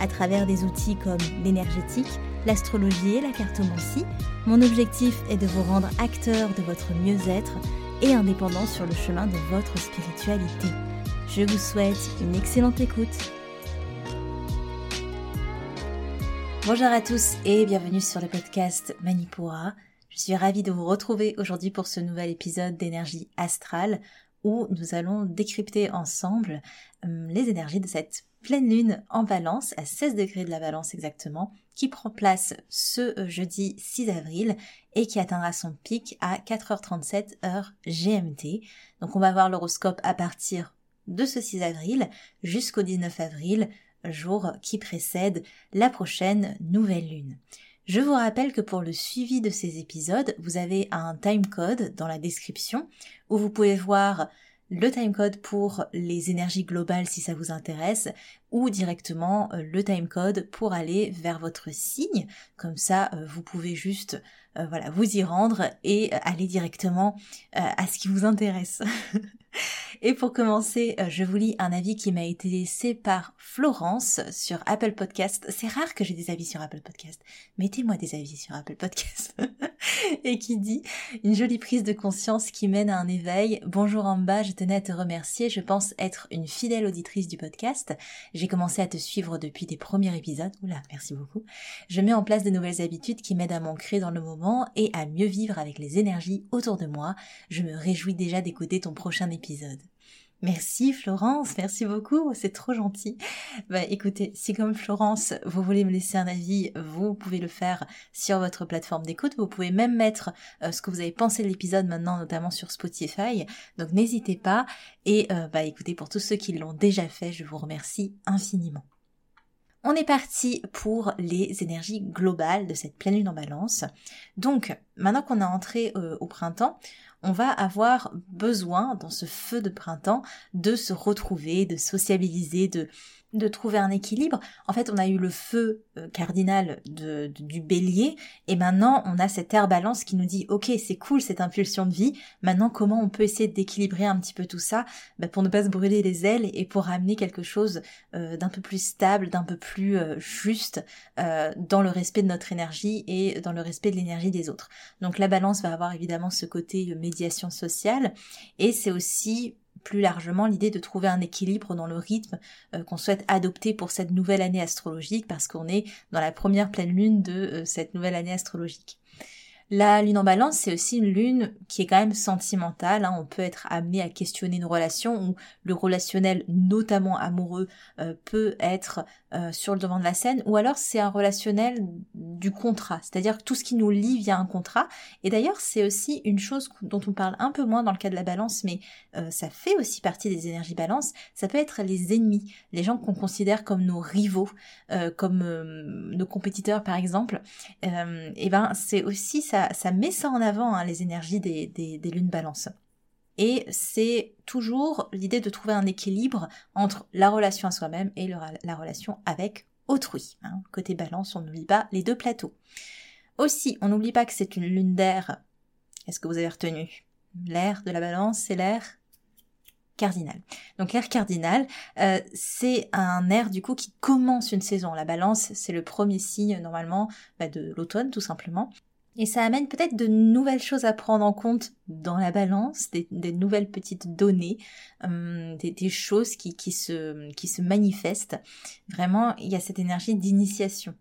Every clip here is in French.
à travers des outils comme l'énergétique, l'astrologie et la cartomancie. Mon objectif est de vous rendre acteur de votre mieux-être et indépendant sur le chemin de votre spiritualité. Je vous souhaite une excellente écoute. Bonjour à tous et bienvenue sur le podcast Manipura. Je suis ravie de vous retrouver aujourd'hui pour ce nouvel épisode d'énergie astrale où nous allons décrypter ensemble euh, les énergies de cette pleine lune en balance, à 16 degrés de la balance exactement, qui prend place ce euh, jeudi 6 avril et qui atteindra son pic à 4h37 heure GMT. Donc on va voir l'horoscope à partir de ce 6 avril jusqu'au 19 avril, jour qui précède la prochaine nouvelle lune. Je vous rappelle que pour le suivi de ces épisodes, vous avez un timecode dans la description où vous pouvez voir le timecode pour les énergies globales si ça vous intéresse ou directement euh, le timecode pour aller vers votre signe. Comme ça, euh, vous pouvez juste euh, voilà, vous y rendre et aller directement à ce qui vous intéresse. Et pour commencer, euh, je vous lis un avis qui m'a été laissé par Florence sur Apple Podcast. C'est rare que j'ai des avis sur Apple Podcast. Mettez-moi des avis sur Apple Podcast. et qui dit une jolie prise de conscience qui mène à un éveil. Bonjour en bas, je tenais à te remercier. Je pense être une fidèle auditrice du podcast. J'ai commencé à te suivre depuis tes premiers épisodes. Oula, merci beaucoup. Je mets en place de nouvelles habitudes qui m'aident à m'ancrer dans le moment et à mieux vivre avec les énergies autour de moi. Je me réjouis déjà d'écouter ton prochain épisode. Merci Florence, merci beaucoup, c'est trop gentil. Bah écoutez, si comme Florence, vous voulez me laisser un avis, vous pouvez le faire sur votre plateforme d'écoute. Vous pouvez même mettre euh, ce que vous avez pensé de l'épisode maintenant, notamment sur Spotify. Donc n'hésitez pas. Et euh, bah écoutez, pour tous ceux qui l'ont déjà fait, je vous remercie infiniment. On est parti pour les énergies globales de cette pleine lune en balance. Donc, maintenant qu'on est entré euh, au printemps, on va avoir besoin, dans ce feu de printemps, de se retrouver, de sociabiliser, de de trouver un équilibre. En fait, on a eu le feu euh, cardinal du bélier et maintenant on a cette air balance qui nous dit ok c'est cool cette impulsion de vie. Maintenant comment on peut essayer d'équilibrer un petit peu tout ça? Bah, pour ne pas se brûler les ailes et pour amener quelque chose euh, d'un peu plus stable, d'un peu plus euh, juste dans le respect de notre énergie et dans le respect de l'énergie des autres. Donc la balance va avoir évidemment ce côté médiation sociale et c'est aussi plus largement l'idée de trouver un équilibre dans le rythme euh, qu'on souhaite adopter pour cette nouvelle année astrologique parce qu'on est dans la première pleine lune de euh, cette nouvelle année astrologique. La lune en balance, c'est aussi une lune qui est quand même sentimentale. Hein. On peut être amené à questionner une relation où le relationnel, notamment amoureux, euh, peut être euh, sur le devant de la scène. Ou alors c'est un relationnel du contrat, c'est-à-dire tout ce qui nous lie via un contrat. Et d'ailleurs, c'est aussi une chose dont on parle un peu moins dans le cas de la balance, mais euh, ça fait aussi partie des énergies balance. Ça peut être les ennemis, les gens qu'on considère comme nos rivaux, comme nos compétiteurs par exemple. et ben c'est aussi ça met ça en avant, hein, les énergies des, des, lunes balance. Et c'est toujours l'idée de trouver un équilibre entre la relation à soi-même et la relation avec autrui. Hein. Côté balance, on n'oublie pas les deux plateaux. Aussi, on n'oublie pas que c'est une lune d'air. Est-ce que vous avez retenu? L'air de la balance, c'est l'air cardinal. Donc l'air cardinal, euh, c'est un air du coup qui commence une saison. La balance, c'est le premier signe normalement bah, de l'automne tout simplement. Et ça amène peut-être de nouvelles choses à prendre en compte dans la balance, des, nouvelles petites données, hum, des, choses qui, qui, se, qui se manifestent. Vraiment, il y a cette énergie d'initiation.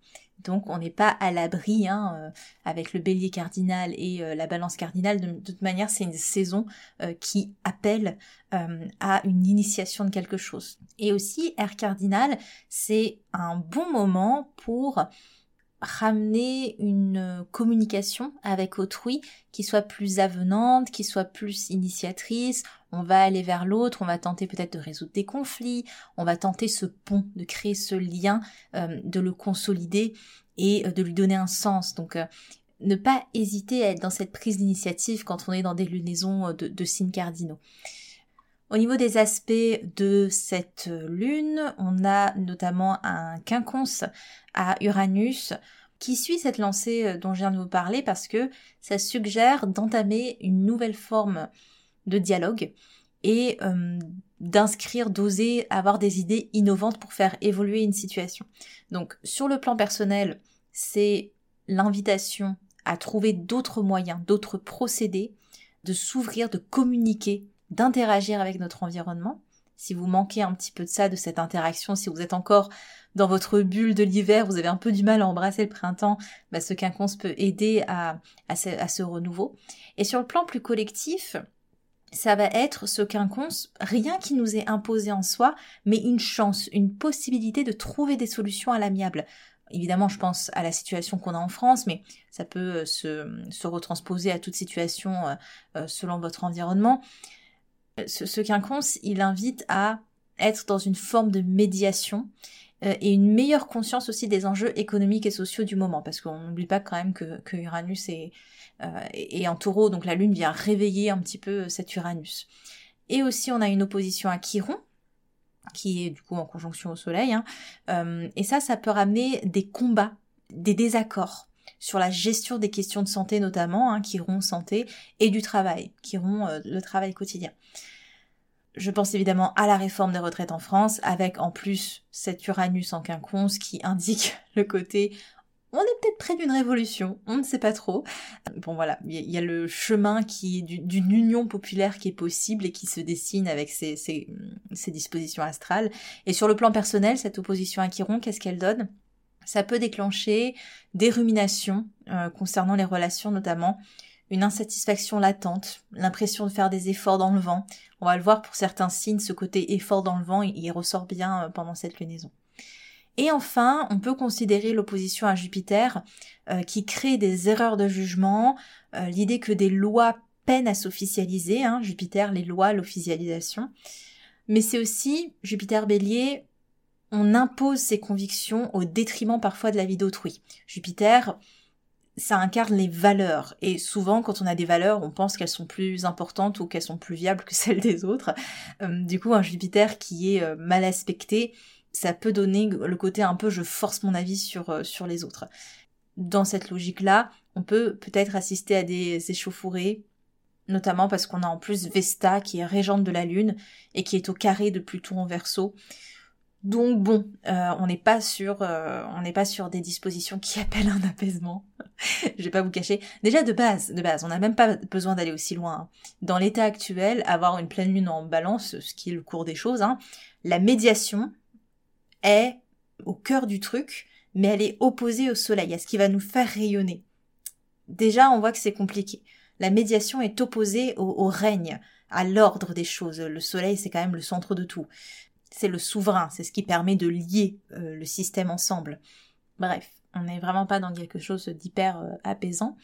Donc on n'est pas à l'abri hein, euh, avec le bélier cardinal et euh, la balance cardinale. De, toute manière, c'est une saison euh, qui appelle à une initiation de quelque chose. Et aussi, air cardinal, c'est un bon moment pour ramener une communication avec autrui qui soit plus avenante, qui soit plus initiatrice. On va aller vers l'autre, on va tenter peut-être de résoudre des conflits, on va tenter ce pont, de créer ce lien, euh, de le consolider et euh, de lui donner un sens. Donc euh, ne pas hésiter à être dans cette prise d'initiative quand on est dans des lunaisons de signes cardinaux. Au niveau des aspects de cette lune, on a notamment un quinconce à Uranus qui suit cette lancée euh, dont je viens de vous parler parce que ça suggère d'entamer une nouvelle forme de dialogue et euh, d'inscrire, d'oser avoir des idées innovantes pour faire évoluer une situation. Donc sur le plan personnel, c'est l'invitation à trouver d'autres moyens, d'autres procédés, de s'ouvrir, de communiquer d'interagir avec notre environnement. Si vous manquez un petit peu de ça, de cette interaction, si vous êtes encore dans votre bulle de l'hiver, vous avez un peu du mal à embrasser le printemps, bah, ce quinconce peut aider à, ce, renouveau. Et sur le plan plus collectif, ça va être ce quinconce, rien qui nous est imposé en soi, mais une chance, une possibilité de trouver des solutions à l'amiable. Évidemment, je pense à la situation qu'on a en France, mais ça peut se, se retransposer à toute situation euh, euh, selon votre environnement ce, ce quinconce, il invite à être dans une forme de médiation euh, et une meilleure conscience aussi des enjeux économiques et sociaux du moment, parce qu'on n'oublie pas quand même que, Uranus est, euh, est, en taureau, donc la Lune vient réveiller un petit peu cet Uranus. Et aussi on a une opposition à Chiron, qui est du coup en conjonction au Soleil, hein, euh, et ça, ça peut ramener des combats, des désaccords sur la gestion des questions de santé notamment, hein, Chiron santé, et du travail, Chiron euh, le travail quotidien. Je pense évidemment à la réforme des retraites en France, avec en plus cet Uranus en quinconce qui indique le côté on est peut-être près d'une révolution, on ne sait pas trop. Bon voilà, il y, a le chemin qui d'une union populaire qui est possible et qui se dessine avec ces, ces dispositions astrales. Et sur le plan personnel, cette opposition à Chiron, qu'est-ce qu'elle donne? Ça peut déclencher des ruminations euh, concernant les relations notamment, une insatisfaction latente, l'impression de faire des efforts dans le vent. On va le voir pour certains signes, ce côté effort dans le vent, il, ressort bien euh, pendant cette lunaison. Et enfin, on peut considérer l'opposition à Jupiter euh, qui crée des erreurs de jugement, l'idée que des lois peinent à s'officialiser, hein, Jupiter, les lois, l'officialisation. Mais c'est aussi, Jupiter bélier, on impose ses convictions au détriment parfois de la vie d'autrui. Jupiter, ça incarne les valeurs. Et souvent, quand on a des valeurs, on pense qu'elles sont plus importantes ou qu'elles sont plus viables que celles des autres. Euh, du coup, un Jupiter qui est euh, mal aspecté, ça peut donner le côté un peu je force mon avis sur, euh, sur les autres. Dans cette logique-là, on peut peut-être assister à des échauffourées, notamment parce qu'on a en plus Vesta qui est régente de la Lune et qui est au carré de Pluton en Verseau. Donc bon, euh, on n'est pas sur, euh, on n'est pas sur des dispositions qui appellent un apaisement. Je vais pas vous cacher. Déjà de base, de base, on n'a même pas besoin d'aller aussi loin. Hein. Dans l'état actuel, avoir une pleine lune en balance, ce qui est le cours des choses, hein, la médiation est au cœur du truc, mais elle est opposée au soleil, à ce qui va nous faire rayonner. Déjà, on voit que c'est compliqué. La médiation est opposée au, au règne, à l'ordre des choses. Le soleil, c'est quand même le centre de tout c'est le souverain, c'est ce qui permet de lier euh, le système ensemble. Bref, on n'est vraiment pas dans quelque chose d'hyper euh, apaisant.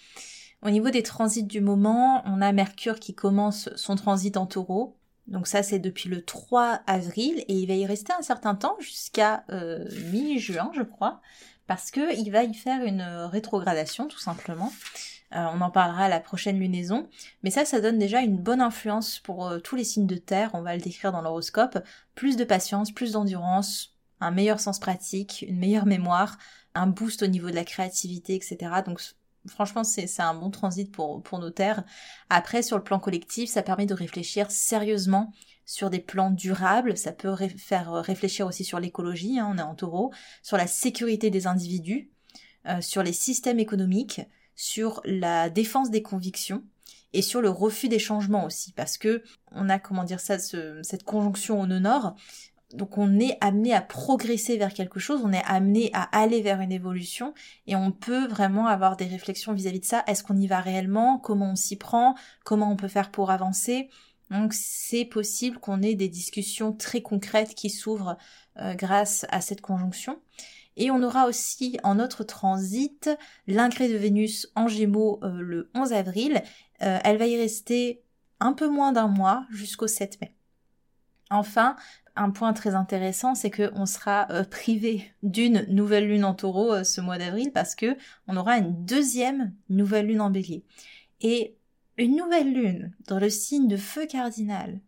Au niveau des transits du moment, on a Mercure qui commence son transit en taureau. Donc ça c'est depuis le 3 avril et il va y rester un certain temps jusqu'à euh, mi-juin je crois parce que il va y faire une rétrogradation tout simplement. Euh, on en parlera à la prochaine lunaison. Mais ça, ça donne déjà une bonne influence pour euh, tous les signes de terre, on va le décrire dans l'horoscope. Plus de patience, plus d'endurance, un meilleur sens pratique, une meilleure mémoire, un boost au niveau de la créativité, etc. Donc franchement, c'est un bon transit pour, pour nos terres. Après, sur le plan collectif, ça permet de réfléchir sérieusement sur des plans durables, ça peut faire réfléchir aussi sur l'écologie, hein, on est en taureau, sur la sécurité des individus, euh, sur les systèmes économiques, sur la défense des convictions et sur le refus des changements aussi, parce que on a comment dire ça, cette conjonction au nord. Donc on est amené à progresser vers quelque chose, on est amené à aller vers une évolution et on peut vraiment avoir des réflexions vis-à-vis de ça. Est-ce qu'on y va réellement? Comment on s'y prend? Comment on peut faire pour avancer? Donc c'est possible qu'on ait des discussions très concrètes qui s'ouvrent euh, grâce à cette conjonction. Et on aura aussi en notre transit l'incré de Vénus en Gémeaux euh, le 11 avril. Euh, elle va y rester un peu moins d'un mois jusqu'au 7 mai. Enfin, un point très intéressant, c'est qu'on sera euh, privé d'une nouvelle lune en taureau ce mois d'avril parce que on aura une deuxième nouvelle lune en bélier. Et une nouvelle lune dans le signe de feu cardinal,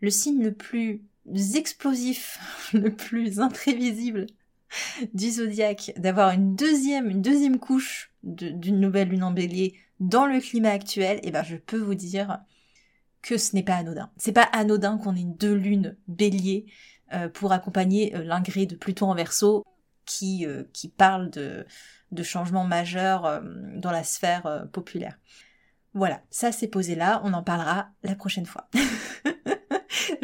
le signe le plus explosif, le plus imprévisible du zodiaque, d'avoir une deuxième, une deuxième couche d'une nouvelle lune en bélier dans le climat actuel, et eh ben je peux vous dire que ce n'est pas anodin. C'est pas anodin qu'on ait deux lunes bélier euh, pour accompagner euh, l'ingré de Pluton en verso qui, euh, qui parle de, de changements majeurs dans la sphère populaire. Voilà, ça c'est posé là, on en parlera la prochaine fois.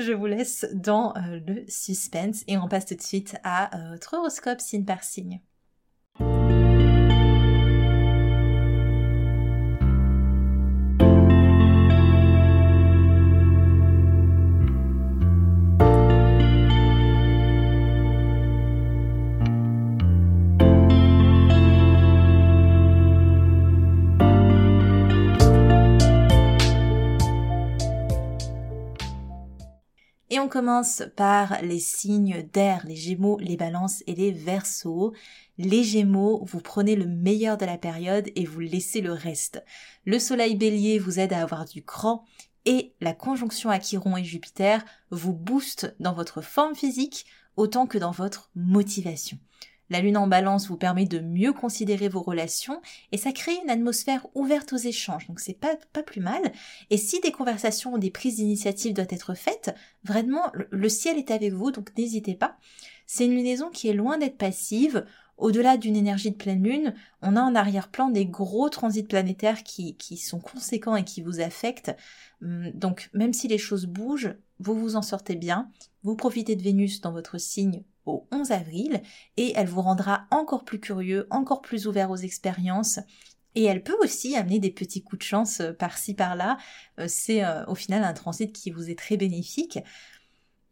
je vous laisse dans euh, le suspense et on passe tout de suite à euh, votre horoscope signe par signe. On commence par les signes d'air, les gémeaux, les balances et les versos. Les gémeaux, vous prenez le meilleur de la période et vous laissez le reste. Le soleil bélier vous aide à avoir du cran et la conjonction à et Jupiter vous booste dans votre forme physique autant que dans votre motivation. La lune en balance vous permet de mieux considérer vos relations et ça crée une atmosphère ouverte aux échanges. Donc c'est pas, pas plus mal. Et si des conversations ou des prises d'initiative doivent être faites, vraiment, le ciel est avec vous, donc n'hésitez pas. C'est une lunaison qui est loin d'être passive. Au-delà d'une énergie de pleine lune, on a en arrière-plan des gros transits planétaires qui, qui sont conséquents et qui vous affectent. Hum, donc même si les choses bougent, vous vous en sortez bien. Vous profitez de Vénus dans votre signe au 11 avril et elle vous rendra encore plus curieux, encore plus ouvert aux expériences. Et elle peut aussi amener des petits coups de chance euh, par-ci par-là. Euh, c'est euh, au final un transit qui vous est très bénéfique.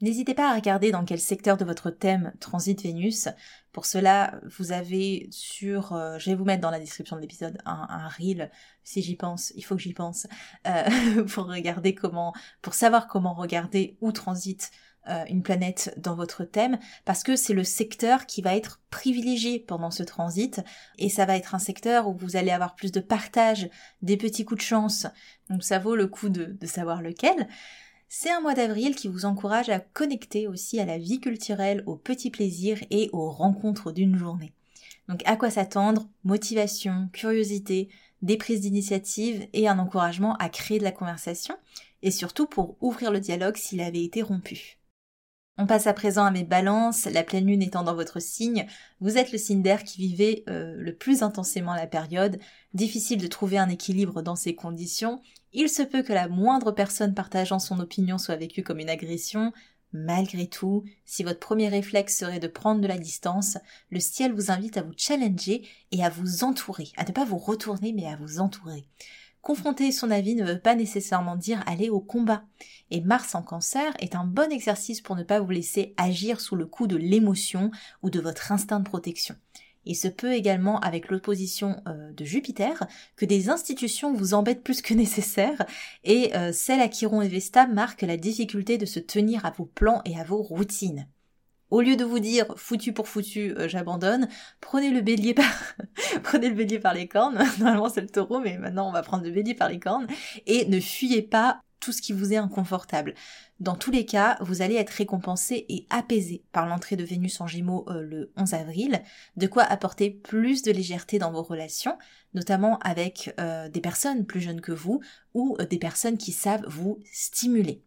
N'hésitez pas à regarder dans quel secteur de votre thème transite Vénus. Pour cela, vous avez sur, je vais vous mettre dans la description de l'épisode un, reel, si j'y pense, il faut que j'y pense, pour regarder comment, pour savoir comment regarder où transite euh, une planète dans votre thème parce que c'est le secteur qui va être privilégié pendant ce transit et ça va être un secteur où vous allez avoir plus de partage, des petits coups de chance, donc ça vaut le coup de, de savoir lequel. C'est un mois d'avril qui vous encourage à connecter aussi à la vie culturelle, aux petits plaisirs et aux rencontres d'une journée. Donc à quoi s'attendre? Motivation, curiosité, des prises d'initiative et un encouragement à créer de la conversation et surtout pour ouvrir le dialogue s'il avait été rompu. On passe à présent à mes balances, la pleine lune étant dans votre signe, vous êtes le signe d'air qui vivait euh, le plus intensément la période, difficile de trouver un équilibre dans ces conditions, il se peut que la moindre personne partageant son opinion soit vécue comme une agression, malgré tout, si votre premier réflexe serait de prendre de la distance, le ciel vous invite à vous challenger et à vous entourer, à ne pas vous retourner mais à vous entourer. Confronter son avis ne veut pas nécessairement dire aller au combat. Et Mars en cancer est un bon exercice pour ne pas vous laisser agir sous le coup de l'émotion ou de votre instinct de protection. Il se peut également avec l'opposition euh, de Jupiter que des institutions vous embêtent plus que nécessaire et euh, celle à Chiron et Vesta marque la difficulté de se tenir à vos plans et à vos routines. Au lieu de vous dire foutu pour foutu, euh, j'abandonne, prenez le bélier par prenez le bélier par les cornes. Normalement c'est le taureau, mais maintenant on va prendre le bélier par les cornes et ne fuyez pas tout ce qui vous est inconfortable. Dans tous les cas, vous allez être récompensé et apaisé par l'entrée de Vénus en Gémeaux euh, le 11 avril, de quoi apporter plus de légèreté dans vos relations, notamment avec euh, des personnes plus jeunes que vous ou des personnes qui savent vous stimuler.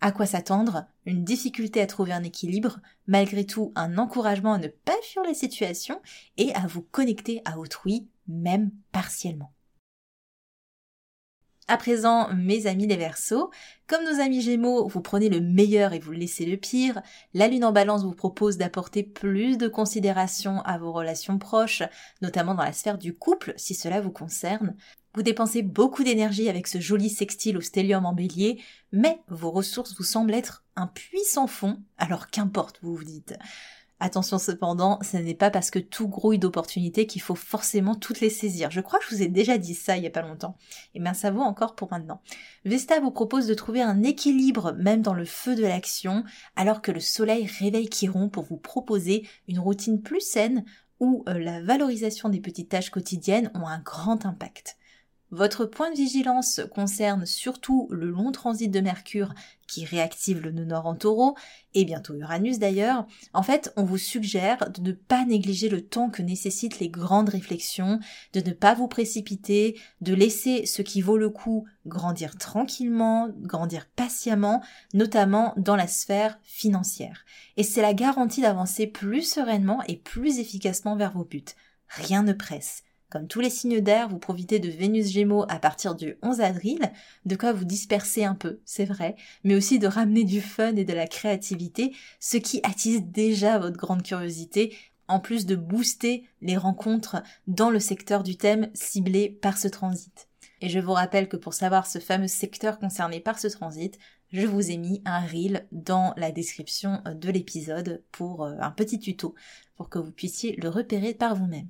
À quoi s'attendre? Une difficulté à trouver un équilibre, malgré tout un encouragement à ne pas fuir la situation et à vous connecter à autrui, même partiellement. À présent, mes amis les Verseaux, comme nos amis Gémeaux, vous prenez le meilleur et vous laissez le pire. La Lune en Balance vous propose d'apporter plus de considération à vos relations proches, notamment dans la sphère du couple, si cela vous concerne. Vous dépensez beaucoup d'énergie avec ce joli sextile au stellium en bélier, mais vos ressources vous semblent être un puissant fond, alors qu'importe, vous vous dites. Attention cependant, ce n'est pas parce que tout grouille d'opportunités qu'il faut forcément toutes les saisir. Je crois que je vous ai déjà dit ça il y a pas longtemps. Et eh bien ça vaut encore pour maintenant. Vesta vous propose de trouver un équilibre même dans le feu de l'action, alors que le soleil réveille Chiron pour vous proposer une routine plus saine où euh, la valorisation des petites tâches quotidiennes ont un grand impact. Votre point de vigilance concerne surtout le long transit de Mercure qui réactive le nœud nord en taureau, et bientôt Uranus d'ailleurs. En fait, on vous suggère de ne pas négliger le temps que nécessitent les grandes réflexions, de ne pas vous précipiter, de laisser ce qui vaut le coup grandir tranquillement, grandir patiemment, notamment dans la sphère financière. Et c'est la garantie d'avancer plus sereinement et plus efficacement vers vos buts. Rien ne presse. Comme tous les signes d'air, vous profitez de Vénus Gémeaux à partir du 11 avril, de quoi vous disperser un peu, c'est vrai, mais aussi de ramener du fun et de la créativité, ce qui attise déjà votre grande curiosité, en plus de booster les rencontres dans le secteur du thème ciblé par ce transit. Et je vous rappelle que pour savoir ce fameux secteur concerné par ce transit, je vous ai mis un reel dans la description de l'épisode pour euh, un petit tuto pour que vous puissiez le repérer par vous-même.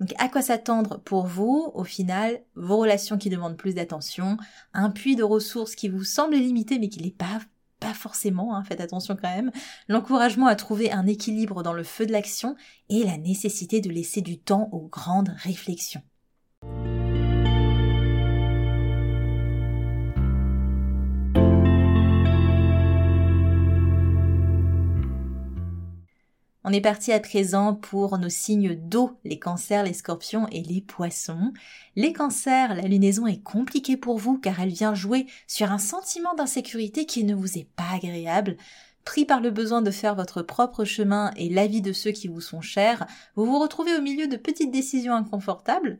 Donc à quoi s'attendre pour vous Au final, vos relations qui demandent plus d'attention, un puits de ressources qui vous semble limité mais qui n'est pas pas forcément, hein, faites attention quand même, l'encouragement à trouver un équilibre dans le feu de l'action et la nécessité de laisser du temps aux grandes réflexions. On est parti à présent pour nos signes d'eau, les cancers, les scorpions et les poissons. Les cancers, la lunaison est compliquée pour vous car elle vient jouer sur un sentiment d'insécurité qui ne vous est pas agréable. Pris par le besoin de faire votre propre chemin et l'avis de ceux qui vous sont chers, vous vous retrouvez au milieu de petites décisions inconfortables.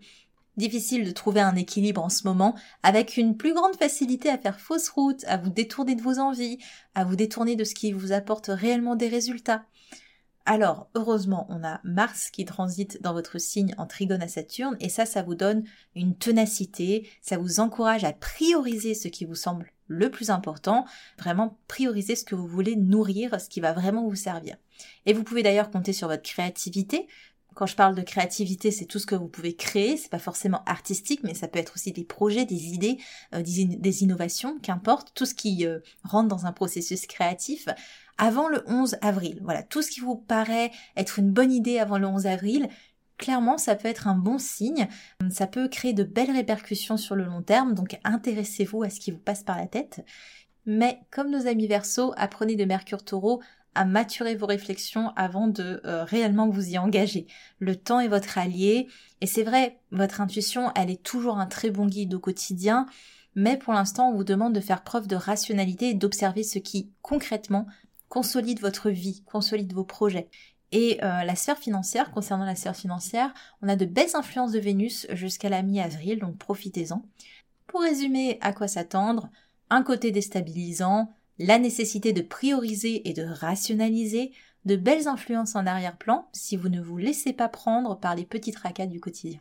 Difficile de trouver un équilibre en ce moment, avec une plus grande facilité à faire fausse route, à vous détourner de vos envies, à vous détourner de ce qui vous apporte réellement des résultats. Alors, heureusement, on a Mars qui transite dans votre signe en trigone à Saturne, et ça, ça vous donne une tenacité, ça vous encourage à prioriser ce qui vous semble le plus important, vraiment prioriser ce que vous voulez nourrir, ce qui va vraiment vous servir. Et vous pouvez d'ailleurs compter sur votre créativité. Quand je parle de créativité, c'est tout ce que vous pouvez créer, c'est pas forcément artistique, mais ça peut être aussi des projets, des idées, euh, des, innovations, qu'importe, tout ce qui euh, rentre dans un processus créatif avant le 11 avril. Voilà, tout ce qui vous paraît être une bonne idée avant le 11 avril, clairement ça peut être un bon signe, ça peut créer de belles répercussions sur le long terme, donc intéressez-vous à ce qui vous passe par la tête. Mais comme nos amis Verseau, apprenez de Mercure Taureau à maturer vos réflexions avant de euh, réellement vous y engager. Le temps est votre allié, et c'est vrai, votre intuition, elle est toujours un très bon guide au quotidien, mais pour l'instant, on vous demande de faire preuve de rationalité et d'observer ce qui, concrètement, consolide votre vie, consolide vos projets. Et euh, la sphère financière, concernant la sphère financière, on a de belles influences de Vénus jusqu'à la mi-avril, donc profitez-en. Pour résumer à quoi s'attendre, un côté déstabilisant, la nécessité de prioriser et de rationaliser, de belles influences en arrière-plan si vous ne vous laissez pas prendre par les petits tracas du quotidien.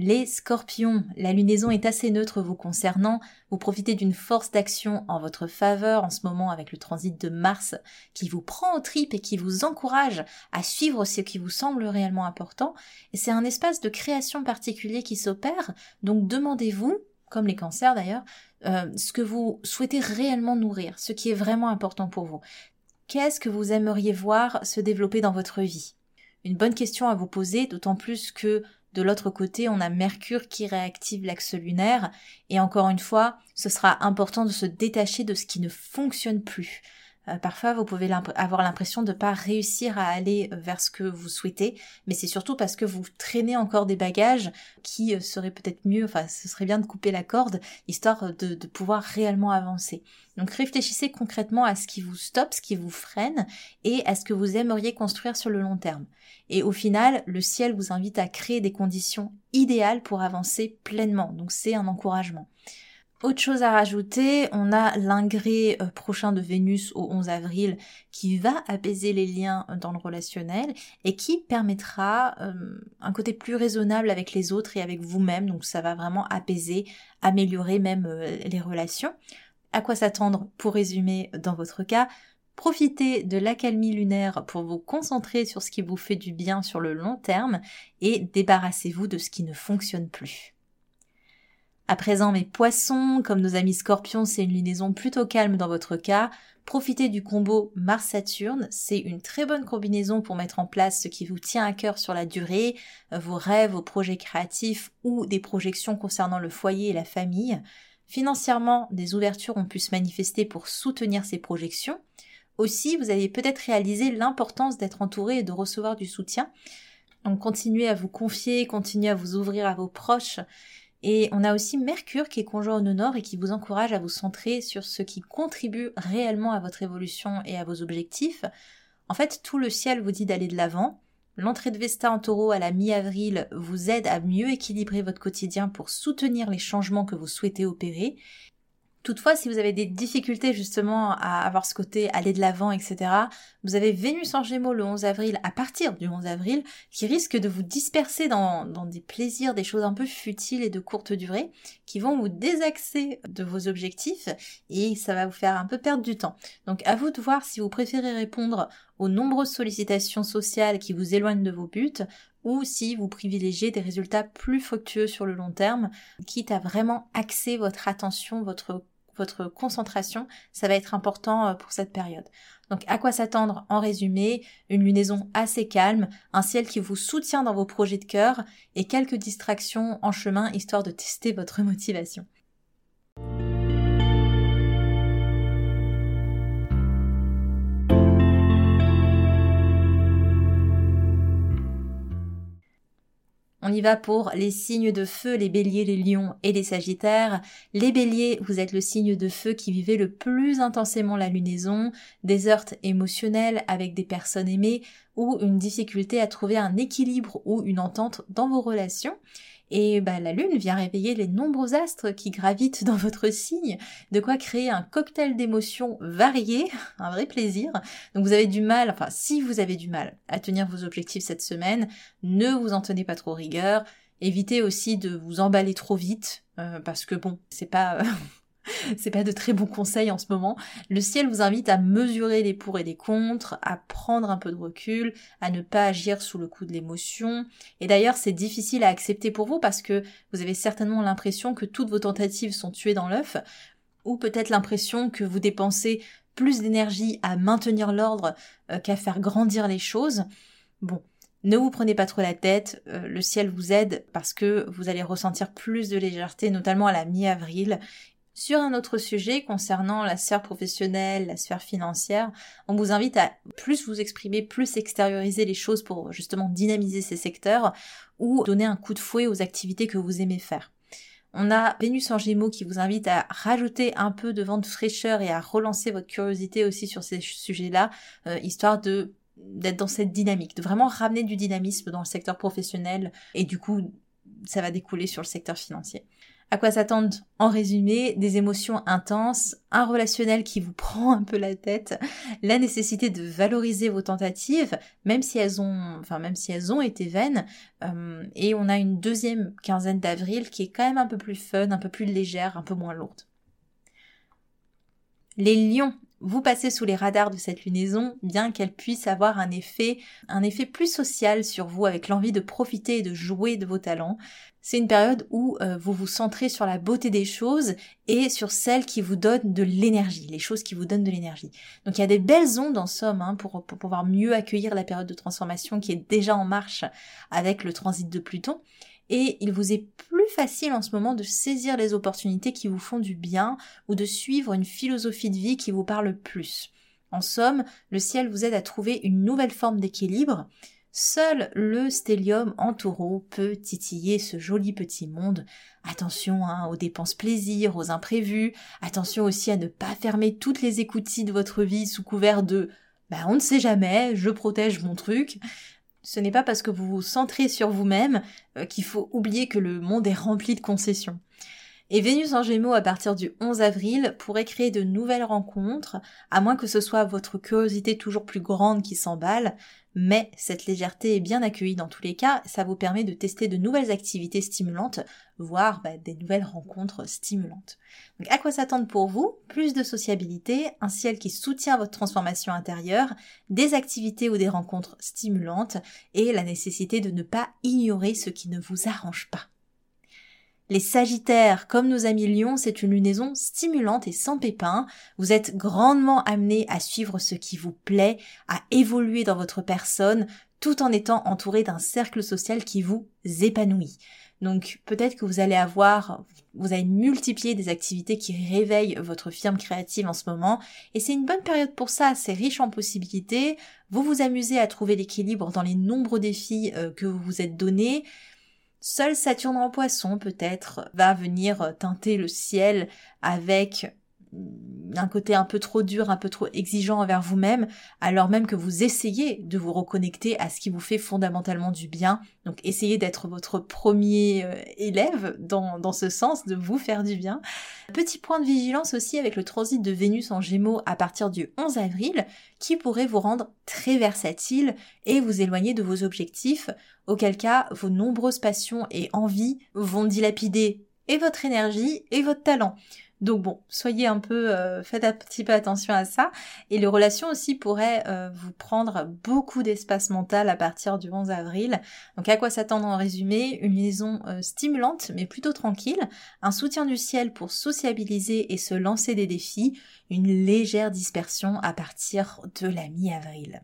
Les scorpions, la lunaison est assez neutre vous concernant, vous profitez d'une force d'action en votre faveur en ce moment avec le transit de Mars qui vous prend au tripes et qui vous encourage à suivre ce qui vous semble réellement important, et c'est un espace de création particulier qui s'opère, donc demandez-vous, comme les cancers d'ailleurs, euh, ce que vous souhaitez réellement nourrir, ce qui est vraiment important pour vous. Qu'est-ce que vous aimeriez voir se développer dans votre vie? Une bonne question à vous poser, d'autant plus que de l'autre côté, on a Mercure qui réactive l'axe lunaire. Et encore une fois, ce sera important de se détacher de ce qui ne fonctionne plus. Euh, parfois, vous pouvez avoir l'impression de ne pas réussir à aller vers ce que vous souhaitez, mais c'est surtout parce que vous traînez encore des bagages qui euh, seraient peut-être mieux, enfin, ce serait bien de couper la corde, histoire de, de pouvoir réellement avancer. Donc réfléchissez concrètement à ce qui vous stoppe, ce qui vous freine, et à ce que vous aimeriez construire sur le long terme. Et au final, le ciel vous invite à créer des conditions idéales pour avancer pleinement. Donc c'est un encouragement. Autre chose à rajouter, on a l'ingré euh, prochain de Vénus au 11 avril qui va apaiser les liens dans le relationnel et qui permettra euh, un côté plus raisonnable avec les autres et avec vous-même. Donc ça va vraiment apaiser, améliorer même euh, les relations. À quoi s'attendre pour résumer dans votre cas? Profitez de l'accalmie lunaire pour vous concentrer sur ce qui vous fait du bien sur le long terme et débarrassez-vous de ce qui ne fonctionne plus. À présent, mes poissons, comme nos amis scorpions, c'est une lunaison plutôt calme dans votre cas. Profitez du combo Mars-Saturne, c'est une très bonne combinaison pour mettre en place ce qui vous tient à cœur sur la durée, euh, vos rêves, vos projets créatifs ou des projections concernant le foyer et la famille. Financièrement, des ouvertures ont pu se manifester pour soutenir ces projections. Aussi, vous avez peut-être réalisé l'importance d'être entouré et de recevoir du soutien. Donc continuez à vous confier, continuez à vous ouvrir à vos proches et on a aussi Mercure qui est conjoint au nord et qui vous encourage à vous centrer sur ce qui contribue réellement à votre évolution et à vos objectifs. En fait, tout le ciel vous dit d'aller de l'avant. L'entrée de Vesta en taureau à la mi-avril vous aide à mieux équilibrer votre quotidien pour soutenir les changements que vous souhaitez opérer. Toutefois, si vous avez des difficultés justement à avoir ce côté aller de l'avant, etc., vous avez Vénus en Gémeaux le 11 avril, à partir du 11 avril, qui risque de vous disperser dans, dans des plaisirs, des choses un peu futiles et de courte durée, qui vont vous désaxer de vos objectifs et ça va vous faire un peu perdre du temps. Donc à vous de voir si vous préférez répondre aux nombreuses sollicitations sociales qui vous éloignent de vos buts ou si vous privilégiez des résultats plus fructueux sur le long terme, quitte à vraiment axer votre attention, votre votre concentration, ça va être important euh, pour cette période. Donc à quoi s'attendre en résumé? Une lunaison assez calme, un ciel qui vous soutient dans vos projets de cœur et quelques distractions en chemin histoire de tester votre motivation. On y va pour les signes de feu, les béliers, les lions et les sagittaires. Les béliers, vous êtes le signe de feu qui vivait le plus intensément la lunaison, des heurts émotionnels avec des personnes aimées ou une difficulté à trouver un équilibre ou une entente dans vos relations. Et bah, la Lune vient réveiller les nombreux astres qui gravitent dans votre signe, de quoi créer un cocktail d'émotions variées, un vrai plaisir. Donc vous avez du mal, enfin si vous avez du mal à tenir vos objectifs cette semaine, ne vous en tenez pas trop rigueur. Évitez aussi de vous emballer trop vite, euh, parce que bon, c'est pas c'est pas de très bons conseils en ce moment. Le ciel vous invite à mesurer les pour et les contre, à prendre un peu de recul, à ne pas agir sous le coup de l'émotion. Et d'ailleurs, c'est difficile à accepter pour vous parce que vous avez certainement l'impression que toutes vos tentatives sont tuées dans l'œuf, ou peut-être l'impression que vous dépensez plus d'énergie à maintenir l'ordre euh, qu'à faire grandir les choses. Bon, ne vous prenez pas trop la tête, euh, le ciel vous aide parce que vous allez ressentir plus de légèreté, notamment à la mi-avril, sur un autre sujet concernant la sphère professionnelle, la sphère financière, on vous invite à plus vous exprimer, plus extérioriser les choses pour justement dynamiser ces secteurs ou donner un coup de fouet aux activités que vous aimez faire. On a Vénus en Gémeaux qui vous invite à rajouter un peu de vent de fraîcheur et à relancer votre curiosité aussi sur ces sujets-là, euh, histoire d'être dans cette dynamique, de vraiment ramener du dynamisme dans le secteur professionnel et du coup ça va découler sur le secteur financier. À quoi s'attendre en résumé Des émotions intenses, un relationnel qui vous prend un peu la tête, la nécessité de valoriser vos tentatives, même si elles ont, enfin même si elles ont été vaines. Euh, et on a une deuxième quinzaine d'avril qui est quand même un peu plus fun, un peu plus légère, un peu moins lourde. Les lions vous passez sous les radars de cette lunaison, bien qu'elle puisse avoir un effet, un effet plus social sur vous avec l'envie de profiter et de jouer de vos talents. C'est une période où euh, vous vous centrez sur la beauté des choses et sur celles qui vous donnent de l'énergie, les choses qui vous donnent de l'énergie. Donc il y a des belles ondes en somme hein, pour, pour pouvoir mieux accueillir la période de transformation qui est déjà en marche avec le transit de Pluton et il vous est plus facile en ce moment de saisir les opportunités qui vous font du bien ou de suivre une philosophie de vie qui vous parle plus. En somme, le ciel vous aide à trouver une nouvelle forme d'équilibre. Seul le stellium en taureau peut titiller ce joli petit monde. Attention hein, aux dépenses plaisir, aux imprévus. Attention aussi à ne pas fermer toutes les écoutilles de votre vie sous couvert de bah on ne sait jamais, je protège mon truc. Ce n'est pas parce que vous vous centrez sur vous-même euh, qu'il faut oublier que le monde est rempli de concessions. Et Vénus en Gémeaux à partir du 11 avril pourrait créer de nouvelles rencontres, à moins que ce soit votre curiosité toujours plus grande qui s'emballe. Mais cette légèreté est bien accueillie dans tous les cas, ça vous permet de tester de nouvelles activités stimulantes, voire bah, des nouvelles rencontres stimulantes. Donc à quoi s'attendre pour vous? Plus de sociabilité, un ciel qui soutient votre transformation intérieure, des activités ou des rencontres stimulantes, et la nécessité de ne pas ignorer ce qui ne vous arrange pas. Les Sagittaires, comme nos amis Lions, c'est une lunaison stimulante et sans pépins. Vous êtes grandement amenés à suivre ce qui vous plaît, à évoluer dans votre personne, tout en étant entouré d'un cercle social qui vous épanouit. Donc peut-être que vous allez avoir, vous allez multiplier des activités qui réveillent votre firme créative en ce moment, et c'est une bonne période pour ça, c'est riche en possibilités, vous vous amusez à trouver l'équilibre dans les nombreux défis euh, que vous vous êtes donnés, Seul Saturne en poisson peut-être va venir teinter le ciel avec un côté un peu trop dur, un peu trop exigeant envers vous-même, alors même que vous essayez de vous reconnecter à ce qui vous fait fondamentalement du bien. Donc essayez d'être votre premier euh, élève dans, dans ce sens, de vous faire du bien. Petit point de vigilance aussi avec le transit de Vénus en Gémeaux à partir du 11 avril, qui pourrait vous rendre très versatile et vous éloigner de vos objectifs, auquel cas vos nombreuses passions et envies vont dilapider et votre énergie et votre talent. Donc bon, soyez un peu, euh, faites un petit peu attention à ça. Et les relations aussi pourraient euh, vous prendre beaucoup d'espace mental à partir du 11 avril. Donc à quoi s'attendre en résumé? Une liaison euh, stimulante mais plutôt tranquille, un soutien du ciel pour sociabiliser et se lancer des défis, une légère dispersion à partir de la mi-avril.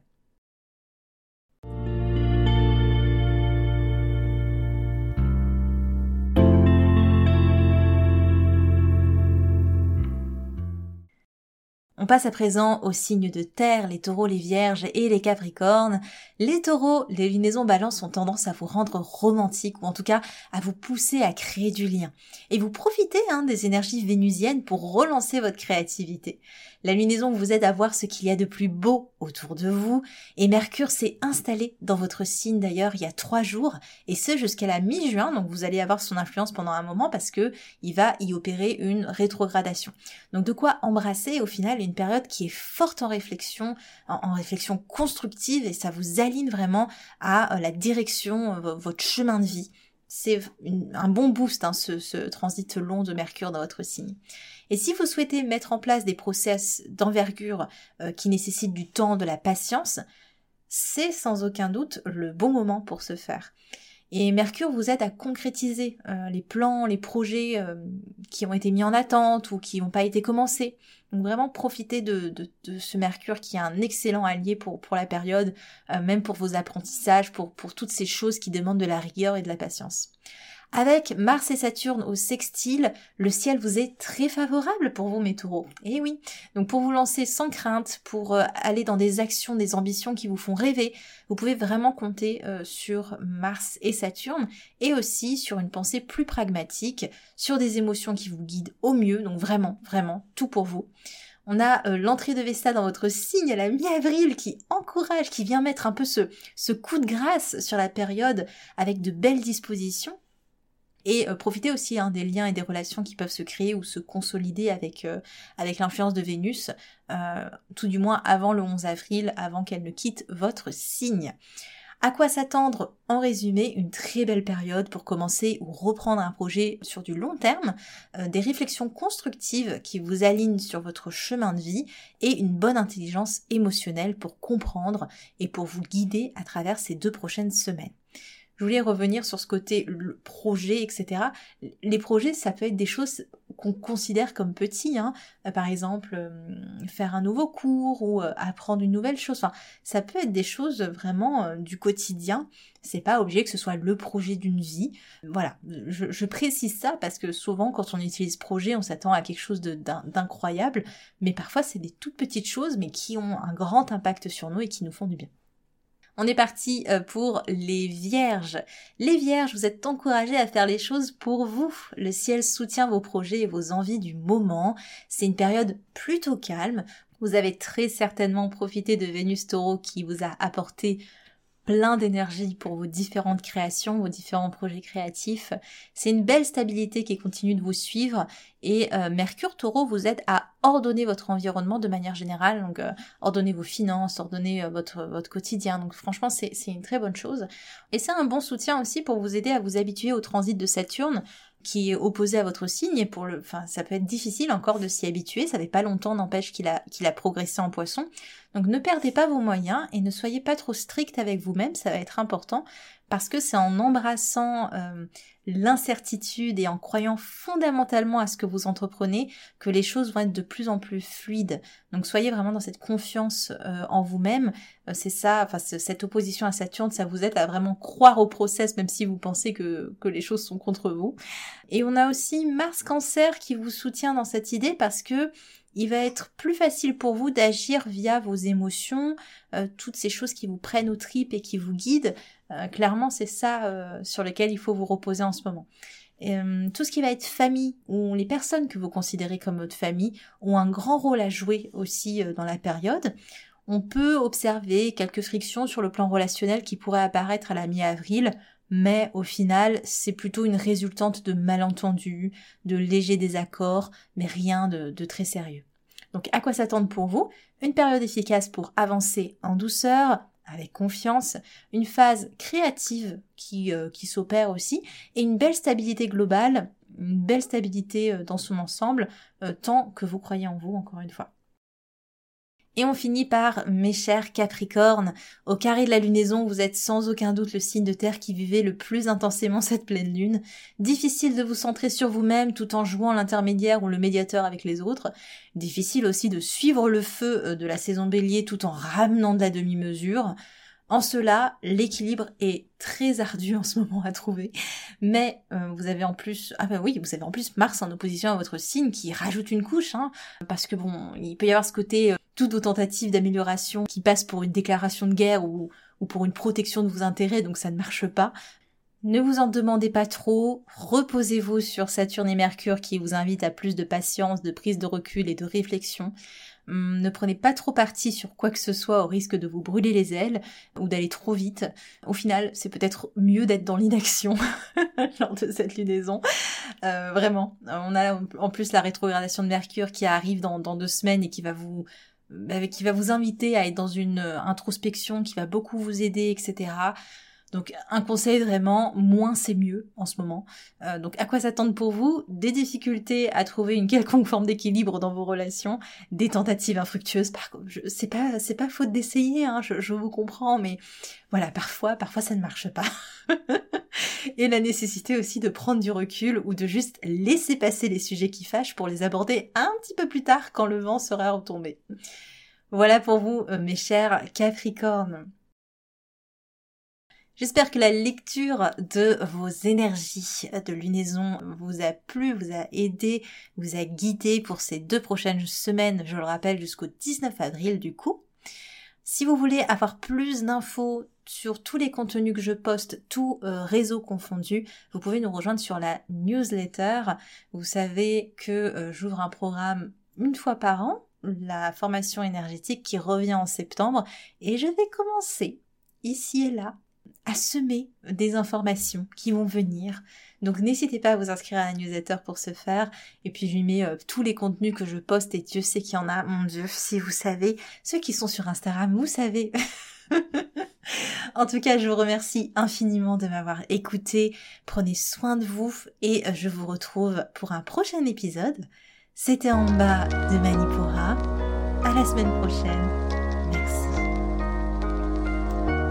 On passe à présent aux signes de terre, les taureaux, les vierges et les capricornes. Les taureaux, les lunaisons balance ont tendance à vous rendre romantique ou en tout cas à vous pousser à créer du lien. Et vous profitez hein, des énergies vénusiennes pour relancer votre créativité. La lunaison vous aide à voir ce qu'il y a de plus beau autour de vous et Mercure s'est installé dans votre signe d'ailleurs il y a trois jours et ce jusqu'à la mi-juin donc vous allez avoir son influence pendant un moment parce que il va y opérer une rétrogradation. Donc de quoi embrasser au final une période qui est forte en réflexion, en, réflexion constructive et ça vous aligne vraiment à euh, la direction, euh, votre chemin de vie. C'est un bon boost hein, ce, transit long de Mercure dans votre signe. Et si vous souhaitez mettre en place des process d'envergure euh, qui nécessitent du temps, de la patience, c'est sans aucun doute le bon moment pour ce faire. Et Mercure vous aide à concrétiser euh, les plans, les projets euh, qui ont été mis en attente ou qui n'ont pas été commencés. Donc vraiment profitez de, de, ce Mercure qui est un excellent allié pour, la période, même pour vos apprentissages, pour toutes ces choses qui demandent de la rigueur et de la patience. Avec Mars et Saturne au sextile, le ciel vous est très favorable pour vous mes taureaux. Eh oui, donc pour vous lancer sans crainte, pour euh, aller dans des actions, des ambitions qui vous font rêver, vous pouvez vraiment compter euh, sur Mars et Saturne et aussi sur une pensée plus pragmatique, sur des émotions qui vous guident au mieux, donc vraiment, vraiment, tout pour vous. On a euh, l'entrée de Vesta dans votre signe à la mi-avril qui encourage, qui vient mettre un peu ce coup de grâce sur la période avec de belles dispositions et euh, profiter aussi hein, des liens et des relations qui peuvent se créer ou se consolider avec, euh, avec l'influence de Vénus, euh, tout du moins avant le 11 avril, avant qu'elle ne quitte votre signe. À quoi s'attendre? En résumé, une très belle période pour commencer ou reprendre un projet sur du long terme, des réflexions constructives qui vous alignent sur votre chemin de vie et une bonne intelligence émotionnelle pour comprendre et pour vous guider à travers ces deux prochaines semaines je voulais revenir sur ce côté le projet, etc. Les projets, ça peut être des choses qu'on considère comme petits, hein. Euh, par exemple euh, faire un nouveau cours ou euh, apprendre une nouvelle chose. Enfin, ça peut être des choses vraiment du quotidien. C'est pas obligé que ce soit le projet d'une vie. Voilà, je, je, précise ça parce que souvent quand on utilise projet, on s'attend à quelque chose d'incroyable, mais parfois c'est des toutes petites choses, mais qui ont un grand impact sur nous et qui nous font du bien. On est parti euh, pour les vierges. Les vierges, vous êtes encouragés à faire les choses pour vous. Le ciel soutient vos projets et vos envies du moment. C'est une période plutôt calme. Vous avez très certainement profité de Vénus Taureau qui vous a apporté plein d'énergie pour vos différentes créations, vos différents projets créatifs. C'est une belle stabilité qui continue de vous suivre et euh, Mercure Taureau vous aide à ordonner votre environnement de manière générale, donc euh, ordonner vos finances, ordonner euh, votre, votre quotidien. Donc franchement, c'est une très bonne chose. Et c'est un bon soutien aussi pour vous aider à vous habituer au transit de Saturne qui est opposé à votre signe et pour le, enfin, ça peut être difficile encore de s'y habituer. Ça fait pas longtemps, n'empêche qu'il a, qu'il a progressé en poisson. Donc ne perdez pas vos moyens et ne soyez pas trop strict avec vous-même. Ça va être important parce que c'est en embrassant euh, l'incertitude et en croyant fondamentalement à ce que vous entreprenez que les choses vont être de plus en plus fluides. Donc soyez vraiment dans cette confiance euh, en vous-même. Euh, c'est ça, enfin cette opposition à Saturne, ça vous aide à vraiment croire au process même si vous pensez que, que les choses sont contre vous. Et on a aussi Mars Cancer qui vous soutient dans cette idée parce que il va être plus facile pour vous d'agir via vos émotions, euh, toutes ces choses qui vous prennent aux tripes et qui vous guident. Euh, clairement, c'est ça euh, sur lequel il faut vous reposer en ce moment. tout ce qui va être famille ou les personnes que vous considérez comme votre famille ont un grand rôle à jouer aussi dans la période. On peut observer quelques frictions sur le plan relationnel qui pourraient apparaître à la mi-avril, mais au final, c'est plutôt une résultante de malentendus, de légers désaccords, mais rien de, très sérieux. Donc à quoi s'attendre pour vous? Une période efficace pour avancer en douceur, avec confiance, une phase créative qui, euh, s'opère aussi, et une belle stabilité globale, une belle stabilité euh, dans son ensemble, euh, tant que vous croyez en vous, encore une fois. Et on finit par mes chers Capricornes, au carré de la lunaison, vous êtes sans aucun doute le signe de terre qui vivait le plus intensément cette pleine lune. Difficile de vous centrer sur vous-même tout en jouant l'intermédiaire ou le médiateur avec les autres. Difficile aussi de suivre le feu euh, de la saison bélier tout en ramenant de la demi-mesure. En cela, l'équilibre est très ardu en ce moment à trouver. Mais euh, vous avez en plus, ah ben oui, vous avez en plus Mars en opposition à votre signe qui rajoute une couche, hein, parce que bon, il peut y avoir ce côté euh, toutes vos tentatives d'amélioration qui passent pour une déclaration de guerre ou, ou pour une protection de vos intérêts, donc ça ne marche pas. Ne vous en demandez pas trop, reposez-vous sur Saturne et Mercure qui vous invitent à plus de patience, de prise de recul et de réflexion. Hum, ne prenez pas trop parti sur quoi que ce soit au risque de vous brûler les ailes ou d'aller trop vite. Au final, c'est peut-être mieux d'être dans l'inaction lors de cette lunaison. Euh, vraiment. On a en plus la rétrogradation de Mercure qui arrive dans deux semaines et qui va vous euh, qui va vous inviter à être dans une euh, introspection, qui va beaucoup vous aider, etc. Donc un conseil vraiment, moins c'est mieux en ce moment. Euh, donc à quoi s'attendre pour vous? Des difficultés à trouver une quelconque forme d'équilibre dans vos relations, des tentatives infructueuses. Par c'est pas c'est pas faute d'essayer, hein, je, je, vous comprends, mais voilà, parfois parfois ça ne marche pas. Et la nécessité aussi de prendre du recul ou de juste laisser passer les sujets qui fâchent pour les aborder un petit peu plus tard quand le vent sera retombé. Voilà pour vous, euh, mes chers Capricornes. J'espère que la lecture de vos énergies de lunaison vous a plu, vous a aidé, vous a guidé pour ces deux prochaines semaines, je le rappelle, jusqu'au 19 avril du coup. Si vous voulez avoir plus d'infos sur tous les contenus que je poste, tous euh, réseaux confondus, vous pouvez nous rejoindre sur la newsletter. Vous savez que euh, j'ouvre un programme une fois par an, la formation énergétique qui revient en septembre, et je vais commencer ici et là à semer des informations qui vont venir. Donc n'hésitez pas à vous inscrire à la newsletter pour ce faire. Et puis je lui mets euh, tous les contenus que je poste et Dieu sait qu'il y en a. Mon Dieu, si vous savez, ceux qui sont sur Instagram, vous savez. en tout cas, je vous remercie infiniment de m'avoir écouté. Prenez soin de vous et je vous retrouve pour un prochain épisode. C'était en bas de Manipura. À la semaine prochaine.